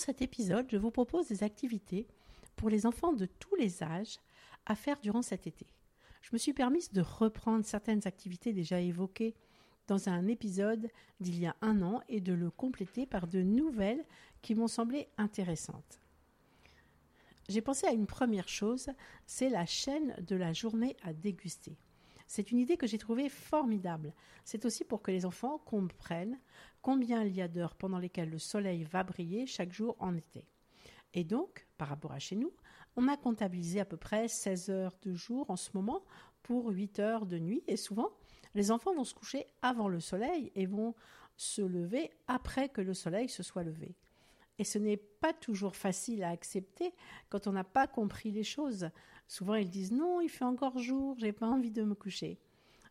Cet épisode, je vous propose des activités pour les enfants de tous les âges à faire durant cet été. Je me suis permise de reprendre certaines activités déjà évoquées dans un épisode d'il y a un an et de le compléter par de nouvelles qui m'ont semblé intéressantes. J'ai pensé à une première chose, c'est la chaîne de la journée à déguster. C'est une idée que j'ai trouvée formidable. C'est aussi pour que les enfants comprennent combien il y a d'heures pendant lesquelles le soleil va briller chaque jour en été. Et donc, par rapport à chez nous, on a comptabilisé à peu près 16 heures de jour en ce moment pour 8 heures de nuit. Et souvent, les enfants vont se coucher avant le soleil et vont se lever après que le soleil se soit levé. Et ce n'est pas toujours facile à accepter quand on n'a pas compris les choses. Souvent, ils disent non, il fait encore jour, j'ai pas envie de me coucher.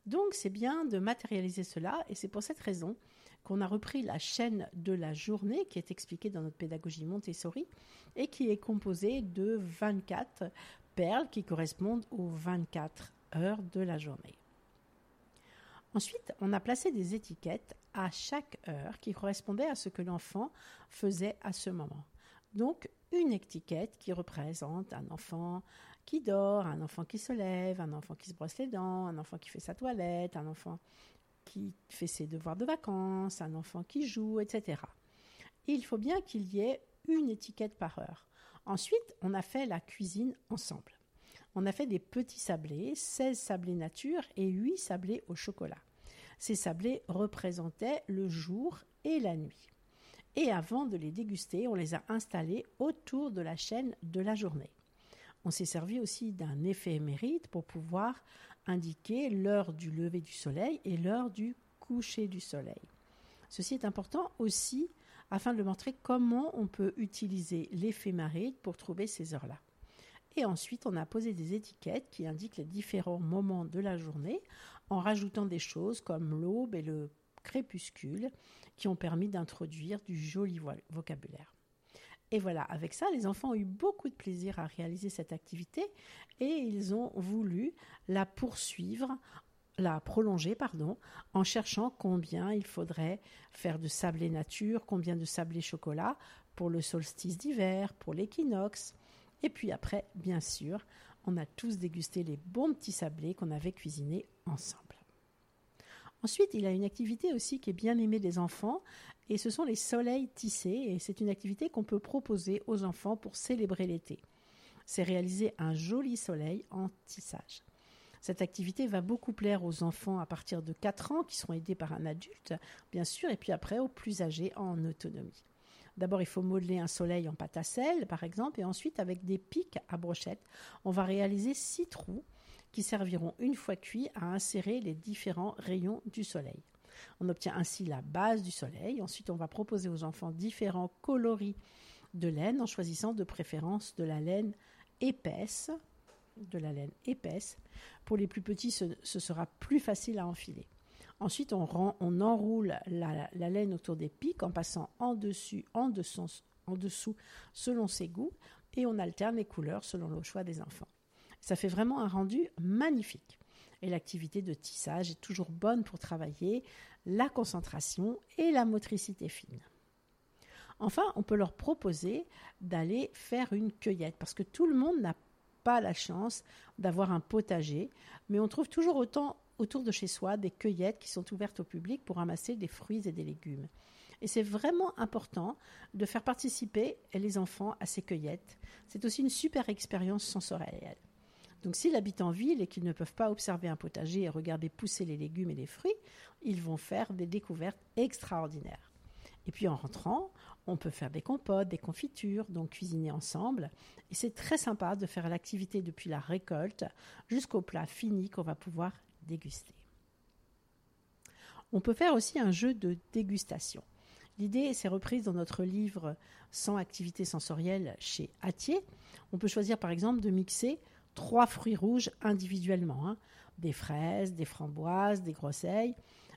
Donc, c'est bien de matérialiser cela, et c'est pour cette raison qu'on a repris la chaîne de la journée qui est expliquée dans notre pédagogie Montessori et qui est composée de 24 perles qui correspondent aux 24 heures de la journée. Ensuite, on a placé des étiquettes à chaque heure qui correspondaient à ce que l'enfant faisait à ce moment. Donc, une étiquette qui représente un enfant qui dort, un enfant qui se lève, un enfant qui se brosse les dents, un enfant qui fait sa toilette, un enfant qui fait ses devoirs de vacances, un enfant qui joue, etc. il faut bien qu'il y ait une étiquette par heure. Ensuite, on a fait la cuisine ensemble on a fait des petits sablés, 16 sablés nature et 8 sablés au chocolat. Ces sablés représentaient le jour et la nuit. Et avant de les déguster, on les a installés autour de la chaîne de la journée. On s'est servi aussi d'un effet émérite pour pouvoir indiquer l'heure du lever du soleil et l'heure du coucher du soleil. Ceci est important aussi afin de montrer comment on peut utiliser l'éphéméride pour trouver ces heures-là. Et ensuite, on a posé des étiquettes qui indiquent les différents moments de la journée en rajoutant des choses comme l'aube et le crépuscule qui ont permis d'introduire du joli vocabulaire. Et voilà, avec ça, les enfants ont eu beaucoup de plaisir à réaliser cette activité et ils ont voulu la poursuivre, la prolonger, pardon, en cherchant combien il faudrait faire de sablé nature, combien de sablé chocolat pour le solstice d'hiver, pour l'équinoxe, et puis après, bien sûr, on a tous dégusté les bons petits sablés qu'on avait cuisinés ensemble. Ensuite, il a une activité aussi qui est bien aimée des enfants, et ce sont les soleils tissés, c'est une activité qu'on peut proposer aux enfants pour célébrer l'été. C'est réaliser un joli soleil en tissage. Cette activité va beaucoup plaire aux enfants à partir de 4 ans qui seront aidés par un adulte, bien sûr, et puis après aux plus âgés en autonomie. D'abord, il faut modeler un soleil en pâte à sel, par exemple, et ensuite, avec des pics à brochette, on va réaliser six trous qui serviront, une fois cuits, à insérer les différents rayons du soleil. On obtient ainsi la base du soleil. Ensuite, on va proposer aux enfants différents coloris de laine en choisissant de préférence de la laine épaisse. Pour les plus petits, ce, ce sera plus facile à enfiler. Ensuite, on, enroule la, laine autour des pics en passant en dessus, en dessous, en dessous, selon ses goûts, et on alterne les couleurs selon le choix des enfants. Ça fait vraiment un rendu magnifique. Et l'activité de tissage est toujours bonne pour travailler la concentration et la motricité fine. Enfin, on peut leur proposer d'aller faire une cueillette parce que tout le monde n'a pas la chance d'avoir un potager, mais on trouve toujours autant autour de chez soi des cueillettes qui sont ouvertes au public pour ramasser des fruits et des légumes. Et c'est vraiment important de faire participer les enfants à ces cueillettes. C'est aussi une super expérience sensorielle. Donc s'ils habitent en ville et qu'ils ne peuvent pas observer un potager et regarder pousser les légumes et les fruits, ils vont faire des découvertes extraordinaires. Et puis en rentrant, on peut faire des compotes, des confitures, donc cuisiner ensemble. Et c'est très sympa de faire l'activité depuis la récolte jusqu'au plat fini qu'on va pouvoir déguster. On peut faire aussi un jeu de dégustation. L'idée s'est reprise dans notre livre Sans activité sensorielle chez Atier. On peut choisir par exemple de mixer trois fruits rouges individuellement. Hein. Des fraises, des framboises, des groseilles.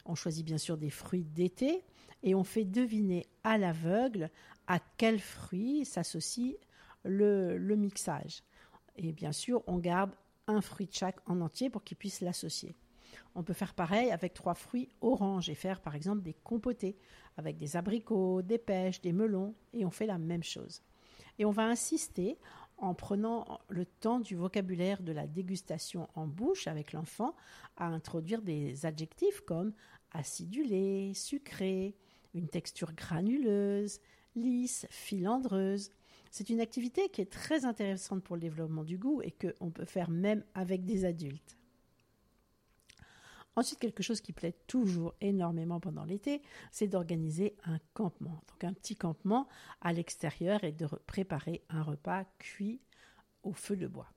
On choisit bien sûr des fruits d'été et on fait deviner à l'aveugle à quel fruit s'associe le, le mixage. Et bien sûr, on garde un fruit de chaque en entier pour qu'il puisse l'associer. On peut faire pareil avec trois fruits oranges et faire par exemple des compotés avec des abricots, des pêches, des melons et on fait la même chose. Et on va insister en prenant le temps du vocabulaire de la dégustation en bouche avec l'enfant à introduire des adjectifs comme acidulé, sucré, une texture granuleuse, lisse, filandreuse. C'est une activité qui est très intéressante pour le développement du goût et qu'on peut faire même avec des adultes. Ensuite, quelque chose qui plaît toujours énormément pendant l'été, c'est d'organiser un campement. Donc un petit campement à l'extérieur et de préparer un repas cuit au feu de bois.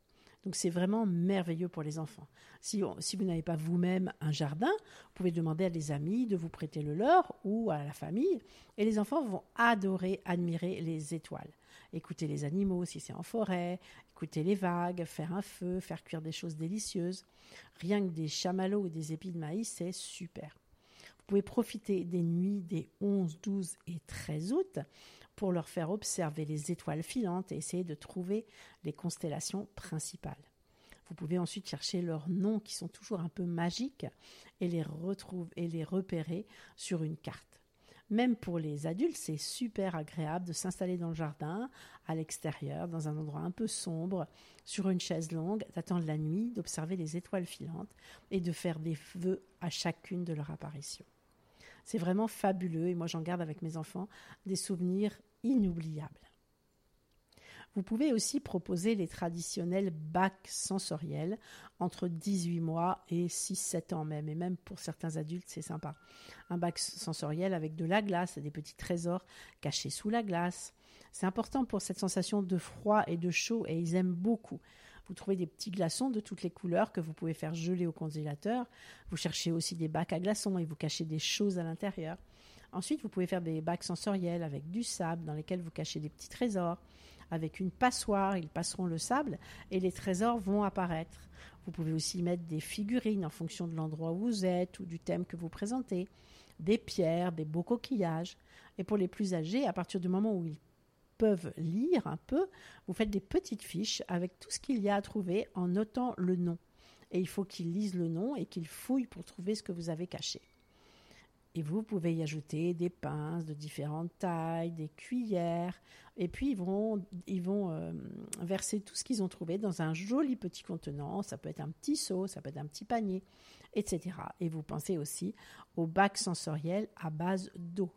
Donc c'est vraiment merveilleux pour les enfants. Si, vous n'avez pas vous-même un jardin, vous pouvez demander à des amis de vous prêter le leur ou à la famille. Et les enfants vont adorer, admirer les étoiles. Écouter les animaux si c'est en forêt, écouter les vagues, faire un feu, faire cuire des choses délicieuses. Rien que des chamallows ou des épis de maïs, c'est super. Vous pouvez profiter des nuits des 11, 12 et 13 août pour leur faire observer les étoiles filantes et essayer de trouver les constellations principales. Vous pouvez ensuite chercher leurs noms qui sont toujours un peu magiques et les retrouver et les repérer sur une carte. Même pour les adultes, c'est super agréable de s'installer dans le jardin, à l'extérieur, dans un endroit un peu sombre, sur une chaise longue, d'attendre la nuit, d'observer les étoiles filantes et de faire des vœux à chacune de leur apparition. C'est vraiment fabuleux et moi j'en garde avec mes enfants des souvenirs inoubliables. Vous pouvez aussi proposer les traditionnels bacs sensoriels entre 18 mois et 6-7 ans même. Et même pour certains adultes, c'est sympa. Un bac sensoriel avec de la glace, des petits trésors cachés sous la glace. C'est important pour cette sensation de froid et de chaud et ils aiment beaucoup. Vous trouvez des petits glaçons de toutes les couleurs que vous pouvez faire geler au congélateur. Vous cherchez aussi des bacs à glaçons et vous cachez des choses à l'intérieur. Ensuite, vous pouvez faire des bacs sensoriels avec du sable dans lesquels vous cachez des petits trésors. Avec une passoire, ils passeront le sable et les trésors vont apparaître. Vous pouvez aussi mettre des figurines en fonction de l'endroit où vous êtes ou du thème que vous présentez, des pierres, des beaux coquillages. Et pour les plus âgés, à partir du moment où ils peuvent lire un peu, vous faites des petites fiches avec tout ce qu'il y a à trouver en notant le nom. Et il faut qu'ils lisent le nom et qu'ils fouillent pour trouver ce que vous avez caché. Et vous pouvez y ajouter des pinces de différentes tailles, des cuillères, et puis ils vont, ils vont euh, verser tout ce qu'ils ont trouvé dans un joli petit contenant. Ça peut être un petit seau, ça peut être un petit panier, etc. Et vous pensez aussi au bac sensoriel à base d'eau.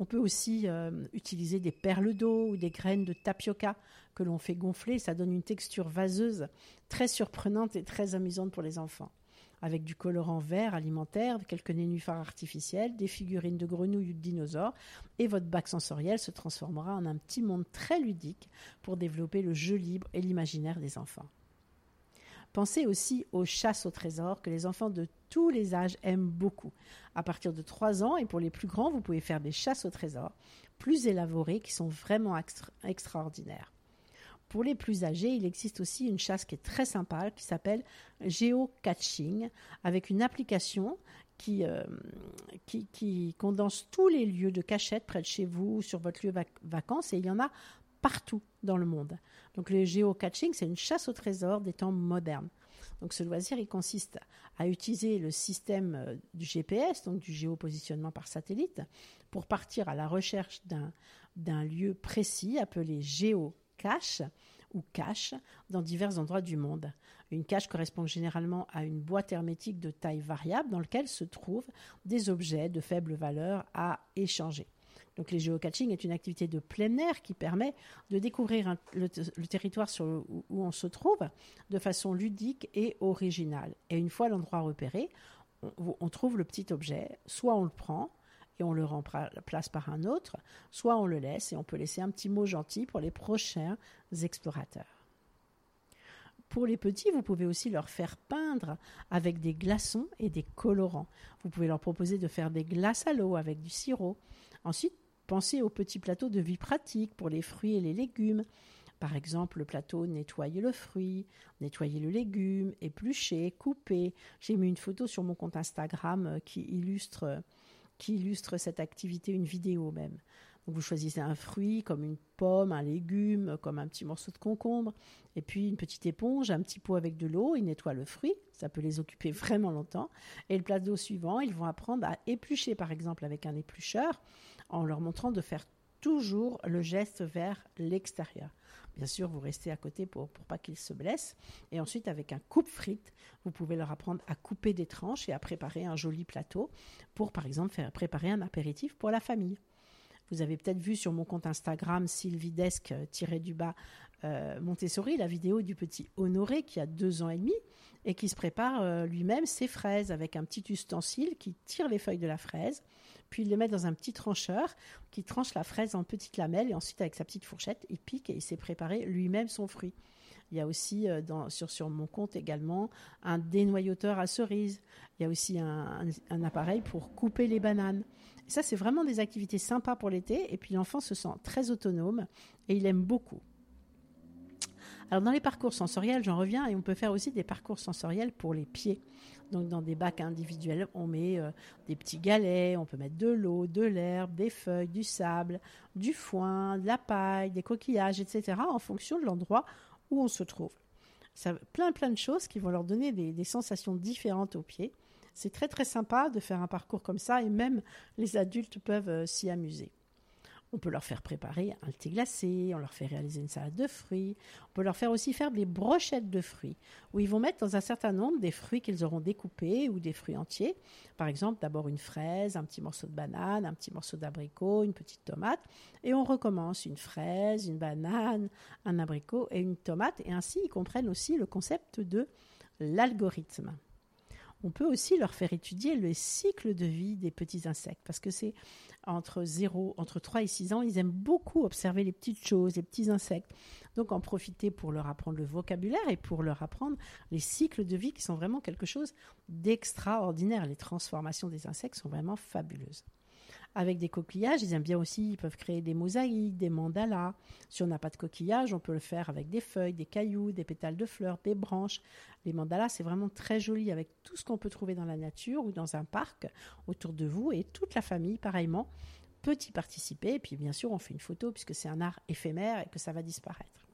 On peut aussi euh, utiliser des perles d'eau ou des graines de tapioca que l'on fait gonfler. Ça donne une texture vaseuse très surprenante et très amusante pour les enfants. Avec du colorant vert alimentaire, quelques nénuphars artificiels, des figurines de grenouilles ou de dinosaures, et votre bac sensoriel se transformera en un petit monde très ludique pour développer le jeu libre et l'imaginaire des enfants. Pensez aussi aux chasses au trésor que les enfants de tous les âges aiment beaucoup. À partir de 3 ans et pour les plus grands, vous pouvez faire des chasses au trésor plus élaborées qui sont vraiment extraordinaires. Pour les plus âgés, il existe aussi une chasse qui est très sympa qui s'appelle Geocaching avec une application qui, euh, qui, qui, condense tous les lieux de cachette près de chez vous, sur votre lieu de vacances, et il y en a partout dans le monde. Donc le geocaching, c'est une chasse au trésor des temps modernes. Donc ce loisir, il consiste à utiliser le système euh, du GPS, donc du géopositionnement par satellite, pour partir à la recherche d'un lieu précis appelé géocache ou cache dans divers endroits du monde. Une cache correspond généralement à une boîte hermétique de taille variable dans laquelle se trouvent des objets de faible valeur à échanger. Donc les géocaching est une activité de plein air qui permet de découvrir le, territoire où, on se trouve de façon ludique et originale. Et une fois l'endroit repéré, on, trouve le petit objet, soit on le prend et on le remplace par un autre, soit on le laisse et on peut laisser un petit mot gentil pour les prochains explorateurs. Pour les petits, vous pouvez aussi leur faire peindre avec des glaçons et des colorants. Vous pouvez leur proposer de faire des glaces à l'eau avec du sirop. Ensuite, pensez au petit plateau de vie pratique pour les fruits et les légumes. Par exemple, le plateau nettoyer le fruit, nettoyer le légume, éplucher, couper. J'ai mis une photo sur mon compte Instagram euh, qui illustre, qui illustre cette activité, une vidéo même. Vous choisissez un fruit comme une pomme, un légume, comme un petit morceau de concombre, et puis une petite éponge, un petit pot avec de l'eau, ils nettoient le fruit, ça peut les occuper vraiment longtemps. Et le plateau suivant, ils vont apprendre à éplucher par exemple avec un éplucheur, en leur montrant de faire toujours le geste vers l'extérieur. Bien sûr, vous restez à côté pour, pour pas qu'ils se blessent. Et ensuite, avec un coupe-frites, vous pouvez leur apprendre à couper des tranches et à préparer un joli plateau pour, par exemple, faire préparer un apéritif pour la famille. Vous avez peut-être vu sur mon compte Instagram sylvidesque-du-bas euh, Montessori la vidéo du petit Honoré qui a deux ans et demi et qui se prépare euh, lui-même ses fraises avec un petit ustensile qui tire les feuilles de la fraise, puis il les met dans un petit trancheur qui tranche la fraise en petites lamelles et ensuite avec sa petite fourchette, il pique et il s'est préparé lui-même son fruit. Il y a aussi euh, sur, sur mon compte également un dénoyauteur à cerises. Il y a aussi un, appareil pour couper les bananes. Ça, c'est vraiment des activités sympas pour l'été. Et puis l'enfant se sent très autonome et il aime beaucoup. Alors dans les parcours sensoriels, j'en reviens, et on peut faire aussi des parcours sensoriels pour les pieds. Donc dans des bacs individuels, on met euh, des petits galets, on peut mettre de l'eau, de l'herbe, des feuilles, du sable, du foin, de la paille, des coquillages, etc. en fonction de l'endroit où on se trouve. Ça, plein plein de choses qui vont leur donner des sensations différentes aux pieds. C'est très très sympa de faire un parcours comme ça et même les adultes peuvent euh, s'y amuser. On peut leur faire préparer un thé glacé, on leur fait réaliser une salade de fruits, on peut leur faire aussi faire des brochettes de fruits, où ils vont mettre dans un certain nombre des fruits qu'ils auront découpés ou des fruits entiers. Par exemple, d'abord une fraise, un petit morceau de banane, un petit morceau d'abricot, une petite tomate, et on recommence une fraise, une banane, un abricot et une tomate, et ainsi ils comprennent aussi le concept de l'algorithme on peut aussi leur faire étudier le cycle de vie des petits insectes parce que c'est entre 0, entre 3 et 6 ans, ils aiment beaucoup observer les petites choses, les petits insectes. Donc en profiter pour leur apprendre le vocabulaire et pour leur apprendre les cycles de vie qui sont vraiment quelque chose d'extraordinaire. Les transformations des insectes sont vraiment fabuleuses. Avec des coquillages, ils aiment bien aussi, ils peuvent créer des mosaïques, des mandalas. Si on n'a pas de coquillages, on peut le faire avec des feuilles, des cailloux, des pétales de fleurs, des branches. Les mandalas, c'est vraiment très joli avec tout ce qu'on peut trouver dans la nature ou dans un parc autour de vous et toute la famille, pareillement, peut y participer. Et puis, bien sûr, on fait une photo puisque c'est un art éphémère et que ça va disparaître.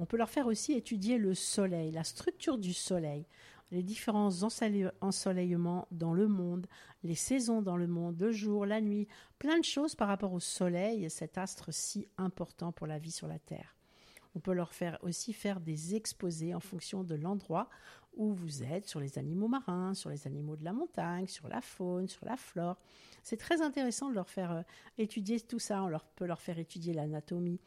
On peut leur faire aussi étudier le soleil, la structure du soleil les différents ensoleillements dans le monde, les saisons dans le monde, le jour, la nuit, plein de choses par rapport au Soleil, cet astre si important pour la vie sur la Terre. On peut leur faire aussi faire des exposés en fonction de l'endroit où vous êtes, sur les animaux marins, sur les animaux de la montagne, sur la faune, sur la flore. C'est très intéressant de leur faire euh, étudier tout ça. On peut leur faire étudier l'anatomie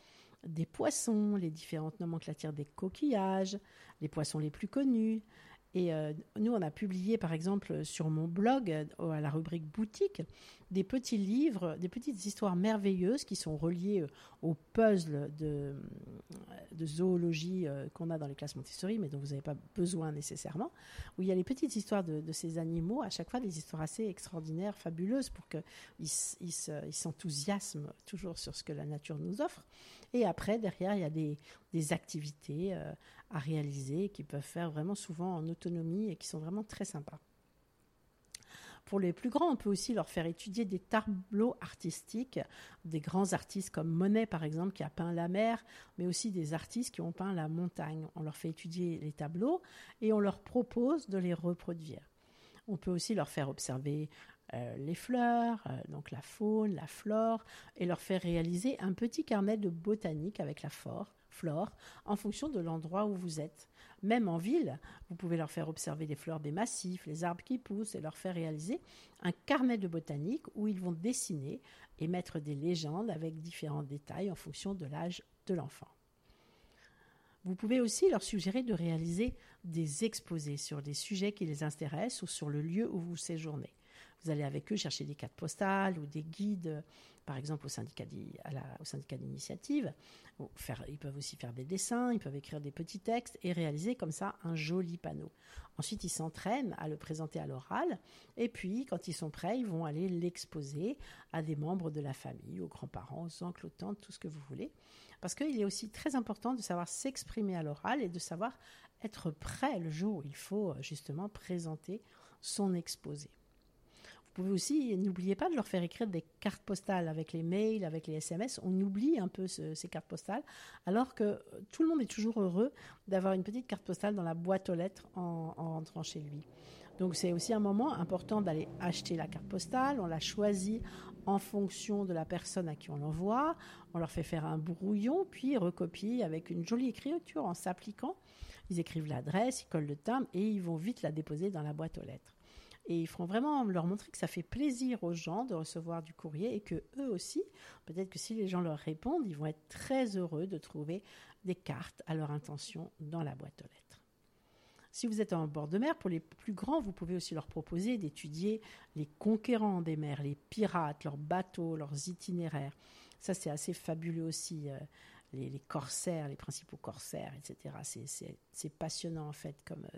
des poissons, les différentes nomenclatures des coquillages, les poissons les plus connus, et euh, nous, on a publié, par exemple, sur mon blog, euh, à la rubrique boutique, des petits livres, des petites histoires merveilleuses qui sont reliées euh, au puzzle de, zoologie qu'on a dans les classes Montessori, mais dont vous n'avez pas besoin nécessairement, où il y a les petites histoires de, ces animaux, à chaque fois des histoires assez extraordinaires, fabuleuses, pour qu'ils ils s'enthousiasment toujours sur ce que la nature nous offre. Et après, derrière, il y a des activités à réaliser, qui peuvent faire vraiment souvent en autonomie et qui sont vraiment très sympas. Pour les plus grands, on peut aussi leur faire étudier des tableaux artistiques, des grands artistes comme Monet par exemple qui a peint la mer, mais aussi des artistes qui ont peint la montagne. On leur fait étudier les tableaux et on leur propose de les reproduire. On peut aussi leur faire observer euh, les fleurs, euh, donc la faune, la flore, et leur faire réaliser un petit carnet de botanique avec la flore, flore en fonction de l'endroit où vous êtes. Même en ville, vous pouvez leur faire observer les fleurs des massifs, les arbres qui poussent et leur faire réaliser un carnet de botanique où ils vont dessiner et mettre des légendes avec différents détails en fonction de l'âge de l'enfant. Vous pouvez aussi leur suggérer de réaliser des exposés sur des sujets qui les intéressent ou sur le lieu où vous séjournez. Vous allez avec eux chercher des cartes postales ou des guides, par exemple au syndicat d'initiative. Ils peuvent aussi faire des dessins, ils peuvent écrire des petits textes et réaliser comme ça un joli panneau. Ensuite, ils s'entraînent à le présenter à l'oral. Et puis, quand ils sont prêts, ils vont aller l'exposer à des membres de la famille, aux grands-parents, aux oncles, aux tantes, tout ce que vous voulez. Parce qu'il est aussi très important de savoir s'exprimer à l'oral et de savoir être prêt le jour où il faut euh, justement présenter son exposé. Vous pouvez aussi, n'oubliez pas de leur faire écrire des cartes postales avec les mails, avec les SMS. On oublie un peu ces cartes postales, alors que tout le monde est toujours heureux d'avoir une petite carte postale dans la boîte aux lettres en, en rentrant chez lui. Donc c'est aussi un moment important d'aller acheter la carte postale. On la choisit en fonction de la personne à qui on l'envoie. On leur fait faire un brouillon, puis recopie avec une jolie écriture en s'appliquant. Ils écrivent l'adresse, ils collent le timbre et ils vont vite la déposer dans la boîte aux lettres. Et ils feront vraiment leur montrer que ça fait plaisir aux gens de recevoir du courrier et que eux aussi, peut-être que si les gens leur répondent, ils vont être très heureux de trouver des cartes à leur intention dans la boîte aux lettres. Si vous êtes en bord de mer, pour les plus grands, vous pouvez aussi leur proposer d'étudier les conquérants des mers, les pirates, leurs bateaux, leurs itinéraires. Ça, c'est assez fabuleux aussi. Euh, les, corsaires, les principaux corsaires, etc. C'est passionnant en fait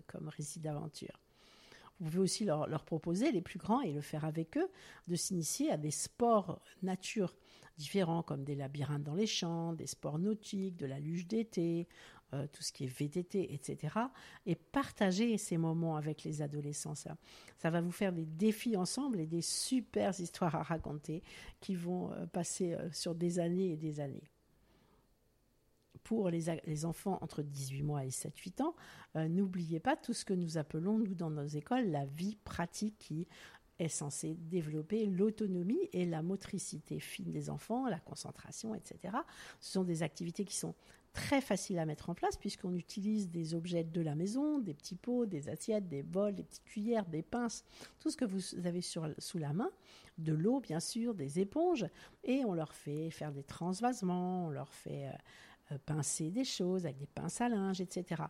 comme récit d'aventure. Vous pouvez aussi leur, proposer, les plus grands, et le faire avec eux, de s'initier à des sports nature différents, comme des labyrinthes dans les champs, des sports nautiques, de la luge d'été, euh, tout ce qui est VTT, etc. Et partager ces moments avec les adolescents. Ça, ça va vous faire des défis ensemble et des super histoires à raconter qui vont euh, passer euh, sur des années et des années pour les, enfants entre 18 mois et 7-8 ans, n'oubliez pas tout ce que nous appelons, nous, dans nos écoles, la vie pratique qui est censée développer l'autonomie et la motricité fine des enfants, la concentration, etc. Ce sont des activités qui sont très faciles à mettre en place puisqu'on utilise des objets de la maison, des petits pots, des assiettes, des bols, des petites cuillères, des pinces, tout ce que vous avez sous la main, de l'eau bien sûr, des éponges, et on leur fait faire des transvasements, on leur fait... Euh, euh, pincer des choses avec des pinces à linge, etc.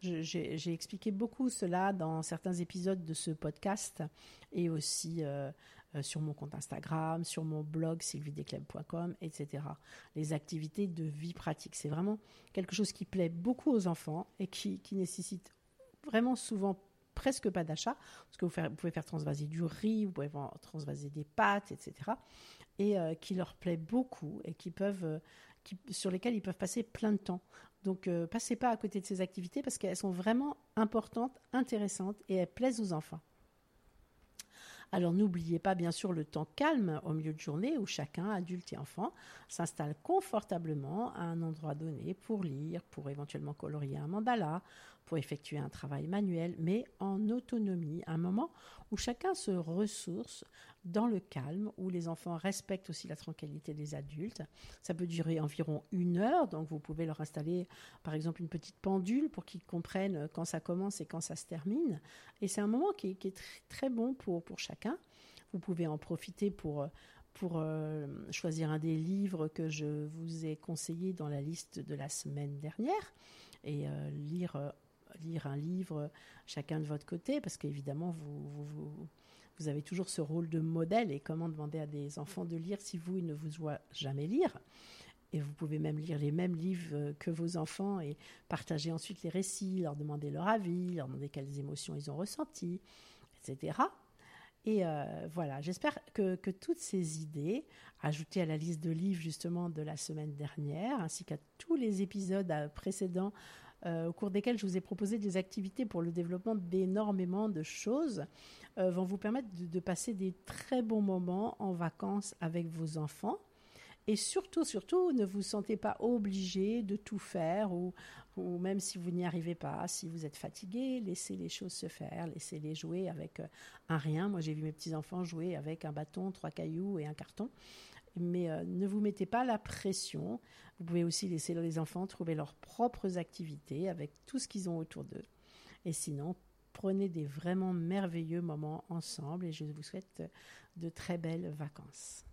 J'ai expliqué beaucoup cela dans certains épisodes de ce podcast et aussi euh, euh, sur mon compte Instagram, sur mon blog sylvidesclub.com, etc. Les activités de vie pratique, c'est vraiment quelque chose qui plaît beaucoup aux enfants et qui, nécessite vraiment souvent presque pas d'achat, parce que vous, pouvez faire transvaser du riz, vous pouvez transvaser des pâtes, etc. Et qui leur plaît beaucoup et qui peuvent sur lesquels ils peuvent passer plein de temps. Donc, euh, passez pas à côté de ces activités parce qu'elles sont vraiment importantes, intéressantes et elles plaisent aux enfants. Alors n'oubliez pas bien sûr le temps calme au milieu de journée où chacun, adulte et enfant, s'installe confortablement à un endroit donné pour lire, pour éventuellement colorier un mandala, pour effectuer un travail manuel, mais en autonomie, un moment où chacun se ressource dans le calme, où les enfants respectent aussi la tranquillité des adultes. Ça peut durer environ une heure, donc vous pouvez leur installer par exemple une petite pendule pour qu'ils comprennent quand ça commence et quand ça se termine. Et c'est un moment qui est, très, bon pour, pour chacun. Vous pouvez en profiter pour pour euh, choisir un des livres que je vous ai conseillé dans la liste de la semaine dernière et euh, lire euh, lire un livre chacun de votre côté, parce qu'évidemment, vous, vous, vous, avez toujours ce rôle de modèle, et comment demander à des enfants de lire si vous, ils ne vous voient jamais lire et vous pouvez même lire les mêmes livres que vos enfants et partager ensuite les récits, leur demander leur avis, leur demander quelles émotions ils ont ressenties, etc. Et euh, voilà, j'espère que, que, toutes ces idées, ajoutées à la liste de livres justement de la semaine dernière, ainsi qu'à tous les épisodes euh, précédents euh, au cours desquels je vous ai proposé des activités pour le développement d'énormément de choses, euh, vont vous permettre de, passer des très bons moments en vacances avec vos enfants. Et surtout, surtout, ne vous sentez pas obligé de tout faire ou, même si vous n'y arrivez pas, si vous êtes fatigué, laissez les choses se faire, laissez-les jouer avec euh, un rien. Moi, j'ai vu mes petits-enfants jouer avec un bâton, trois cailloux et un carton Mais euh, ne vous mettez pas la pression. Vous pouvez aussi laisser les enfants trouver leurs propres activités avec tout ce qu'ils ont autour d'eux. Et sinon, prenez des vraiment merveilleux moments ensemble et je vous souhaite de très belles vacances.